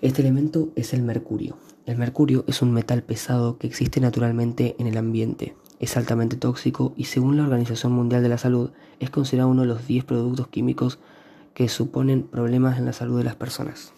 Este elemento es el mercurio. El mercurio es un metal pesado que existe naturalmente en el ambiente. Es altamente tóxico y según la Organización Mundial de la Salud es considerado uno de los 10 productos químicos que suponen problemas en la salud de las personas.